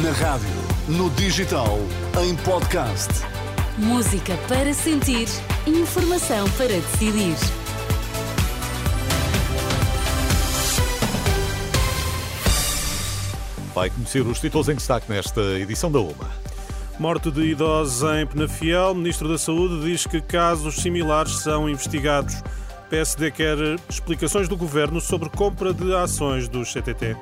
Na rádio, no digital, em podcast. Música para sentir, informação para decidir. Vai conhecer os títulos em destaque nesta edição da UMA. Morte de idosos em Penafiel. Ministro da Saúde diz que casos similares são investigados. PSD quer explicações do Governo sobre compra de ações do CTT.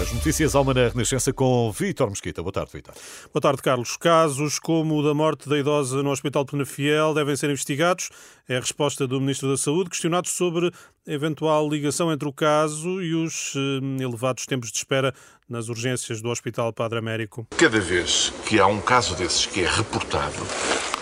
As notícias Alma na Renascença com Vítor Mesquita. Boa tarde, Vítor. Boa tarde, Carlos. Casos como o da morte da idosa no Hospital Penafiel devem ser investigados. É a resposta do Ministro da Saúde, questionado sobre a eventual ligação entre o caso e os eh, elevados tempos de espera nas urgências do Hospital Padre Américo. Cada vez que há um caso desses que é reportado,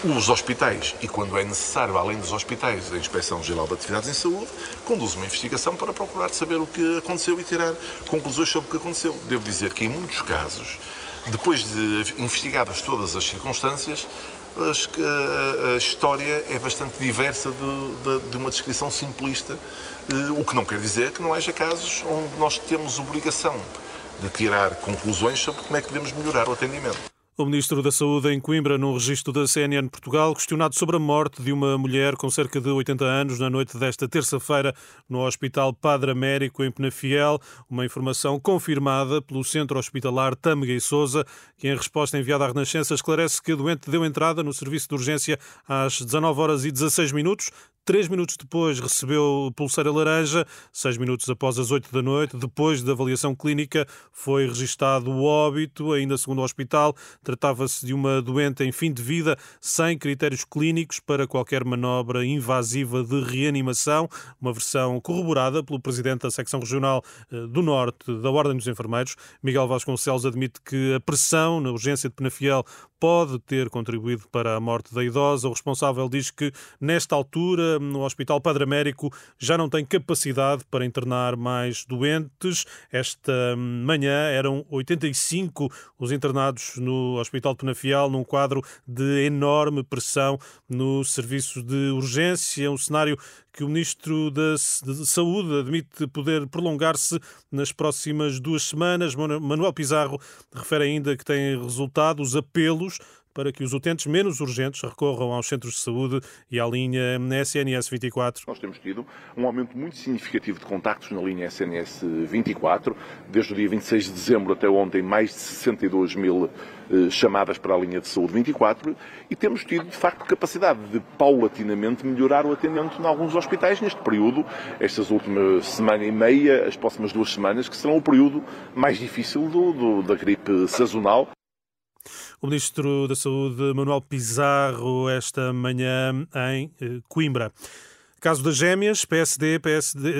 os hospitais, e quando é necessário, além dos hospitais, a Inspeção Geral de Atividades em Saúde, conduz uma investigação para procurar saber o que aconteceu e tirar conclusões sobre o que aconteceu. Devo dizer que, em muitos casos, depois de investigadas todas as circunstâncias, a, história é bastante diversa de, de, de, uma descrição simplista, eh, o que não quer dizer que não haja casos onde nós temos obrigação de tirar conclusões sobre como é que devemos melhorar o atendimento. O Ministro da Saúde em Coimbra, no registro da CNN Portugal, questionado sobre a morte de uma mulher com cerca de 80 anos na noite desta terça-feira no Hospital Padre Américo, em Penafiel. Uma informação confirmada pelo Centro Hospitalar Tâmega e Souza, que em resposta enviada à Renascença esclarece que a doente deu entrada no serviço de urgência às 19 horas e 16 minutos, Três minutos depois recebeu pulseira laranja, seis minutos após as oito da noite. Depois da avaliação clínica foi registado o óbito, ainda segundo o hospital. Tratava-se de uma doente em fim de vida, sem critérios clínicos para qualquer manobra invasiva de reanimação. Uma versão corroborada pelo presidente da secção regional eh, do Norte da Ordem dos Enfermeiros. Miguel Vasconcelos admite que a pressão na urgência de Penafiel pode ter contribuído para a morte da idosa. O responsável diz que, nesta altura, no Hospital Padre Américo já não tem capacidade para internar mais doentes. Esta manhã eram 85 os internados no Hospital Penafiel, num quadro de enorme pressão no serviço de urgência, um cenário que o Ministro da Saúde admite poder prolongar-se nas próximas duas semanas. Manuel Pizarro refere ainda que tem resultado os apelos para que os utentes menos urgentes recorram aos centros de saúde e à linha SNS 24. Nós temos tido um aumento muito significativo de contactos na linha SNS 24. Desde o dia 26 de dezembro até ontem, mais de 62 mil eh, chamadas para a linha de saúde 24 e temos tido, de facto, capacidade de paulatinamente melhorar o atendimento em alguns hospitais neste período, estas últimas semana e meia, as próximas duas semanas, que serão o período mais difícil do, do, da gripe sazonal. O Ministro da Saúde, Manuel Pizarro, esta manhã em eh, Coimbra. Caso das gêmeas, PSD, PSD,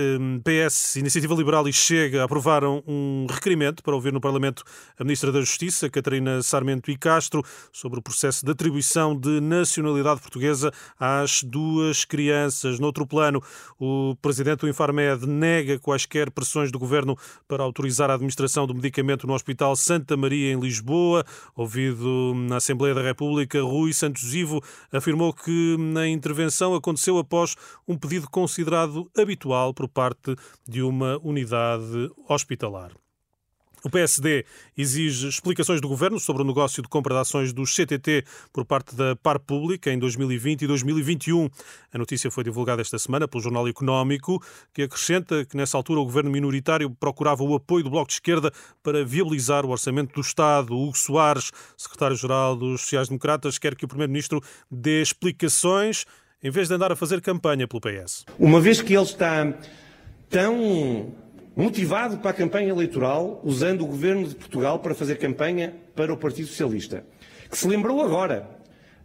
PS, Iniciativa Liberal e Chega aprovaram um requerimento para ouvir no Parlamento a Ministra da Justiça, Catarina Sarmento e Castro, sobre o processo de atribuição de nacionalidade portuguesa às duas crianças. Noutro plano, o Presidente do Infarmed nega quaisquer pressões do Governo para autorizar a administração do medicamento no Hospital Santa Maria, em Lisboa. Ouvido na Assembleia da República, Rui Santos Ivo afirmou que a intervenção aconteceu após um pedido considerado habitual por parte de uma unidade hospitalar. O PSD exige explicações do governo sobre o negócio de compra de ações do CTT por parte da Par Pública em 2020 e 2021. A notícia foi divulgada esta semana pelo Jornal Económico, que acrescenta que nessa altura o governo minoritário procurava o apoio do Bloco de Esquerda para viabilizar o orçamento do Estado. Hugo Soares, secretário-geral dos Sociais-Democratas, quer que o primeiro-ministro dê explicações em vez de andar a fazer campanha pelo PS. Uma vez que ele está tão motivado para a campanha eleitoral, usando o governo de Portugal para fazer campanha para o Partido Socialista, que se lembrou agora,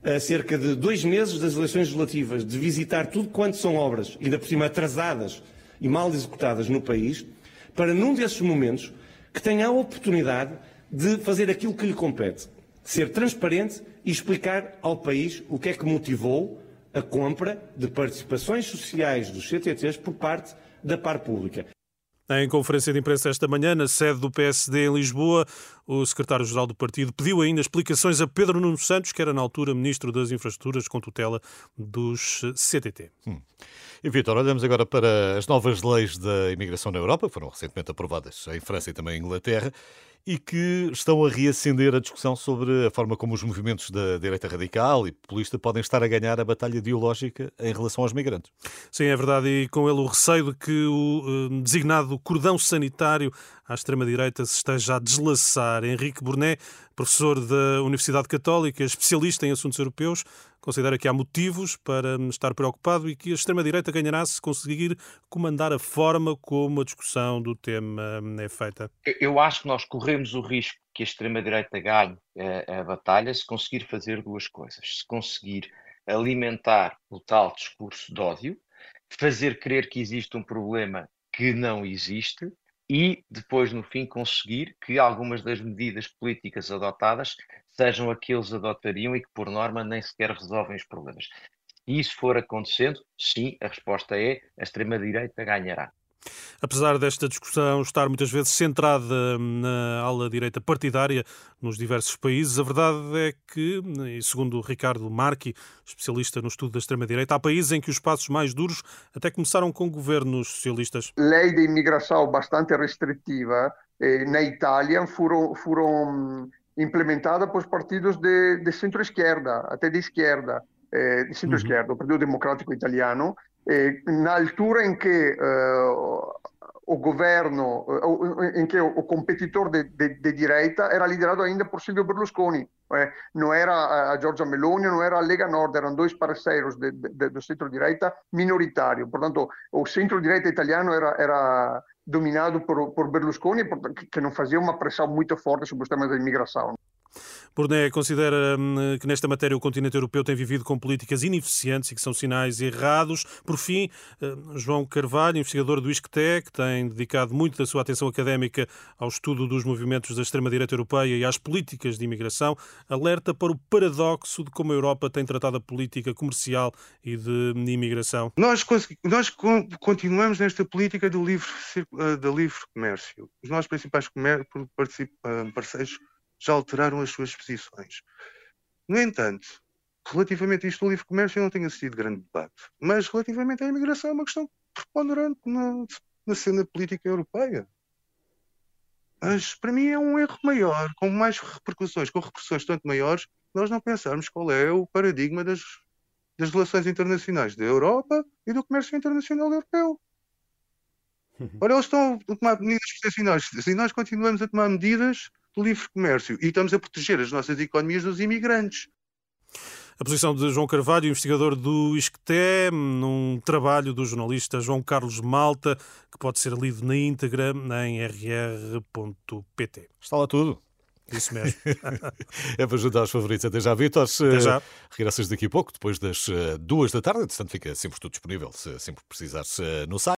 a cerca de dois meses das eleições legislativas, de visitar tudo quanto são obras, ainda por cima atrasadas e mal executadas no país, para num desses momentos que tenha a oportunidade de fazer aquilo que lhe compete, ser transparente e explicar ao país o que é que motivou a compra de participações sociais dos CTTs por parte da par pública. Em conferência de imprensa esta manhã, na sede do PSD em Lisboa, o secretário-geral do partido pediu ainda explicações a Pedro Nuno Santos, que era na altura ministro das Infraestruturas com tutela dos CTT. Hum. E Vitor, olhamos agora para as novas leis da imigração na Europa, que foram recentemente aprovadas em França e também em Inglaterra, e que estão a reacender a discussão sobre a forma como os movimentos da direita radical e populista podem estar a ganhar a batalha ideológica em relação aos migrantes. Sim, é verdade, e com ele o receio de que o uh, designado cordão sanitário à extrema-direita se esteja a deslaçar. Henrique Burnet, professor da Universidade Católica, especialista em assuntos europeus, considera que há motivos para estar preocupado e que a extrema-direita ganhará se conseguir comandar a forma como a discussão do tema é feita. Eu acho que nós corremos o risco que a extrema-direita ganhe a, a batalha se conseguir fazer duas coisas. Se conseguir alimentar o tal discurso de ódio, fazer crer que existe um problema que não existe e depois, no fim, conseguir que algumas das medidas políticas adotadas sejam aqueles adotariam e que, por norma, nem sequer resolvem os problemas. Se isso for acontecendo, sim, a resposta é a extrema-direita ganhará. Apesar desta discussão estar muitas vezes centrada na ala direita partidária nos diversos países, a verdade é que, segundo Ricardo Marchi, especialista no estudo da extrema-direita, há países em que os passos mais duros até começaram com governos socialistas. Lei de imigração bastante restritiva eh, na Itália foram, foram implementadas pelos partidos de, de centro-esquerda, até de esquerda, eh, de centro-esquerda, uhum. o Partido Democrático Italiano, eh, na altura em que uh, o governo, uh, em que o, o competidor de, de, de, direita era liderado ainda por Silvio Berlusconi, eh, não era a Giorgia Meloni, não era a Lega Nord, eram dois parceiros de, do centro-direita minoritário. Portanto, o centro-direita italiano era, era dominado por, por Berlusconi, que não fazia uma pressão muito forte sobre os temas da imigração. Burné considera hum, que nesta matéria o continente europeu tem vivido com políticas ineficientes e que são sinais errados. Por fim, hum, João Carvalho, investigador do ISCTE, que tem dedicado muito da sua atenção académica ao estudo dos movimentos da extrema-direita europeia e às políticas de imigração, alerta para o paradoxo de como a Europa tem tratado a política comercial e de imigração. Nós, nós continuamos nesta política do livre, eh, do livre comércio. Os nossos principais eh, parceiros já alteraram as suas posições. No entanto, relativamente a isto do livre comércio, eu não tenho assistido grande debate. Mas relativamente à imigração, é uma questão preponderante na, na cena política europeia. Mas para mim é um erro maior, com mais repercussões, com repercussões tanto maiores, nós não pensarmos qual é o paradigma das, das relações internacionais da Europa e do comércio internacional europeu. Uhum. Ora, eles estão a tomar medidas excepcionais e nós continuamos a tomar medidas do livre comércio e estamos a proteger as nossas economias dos imigrantes. A posição de João Carvalho, investigador do ISCTE, num trabalho do jornalista João Carlos Malta, que pode ser lido na íntegra em rr.pt. Está lá tudo. Isso mesmo. é para juntar os favoritos. Até já, Vitor. Até já. Regressas daqui a pouco, depois das eh, duas da tarde. Portanto, fica sempre tudo disponível, se sempre precisares eh, no site.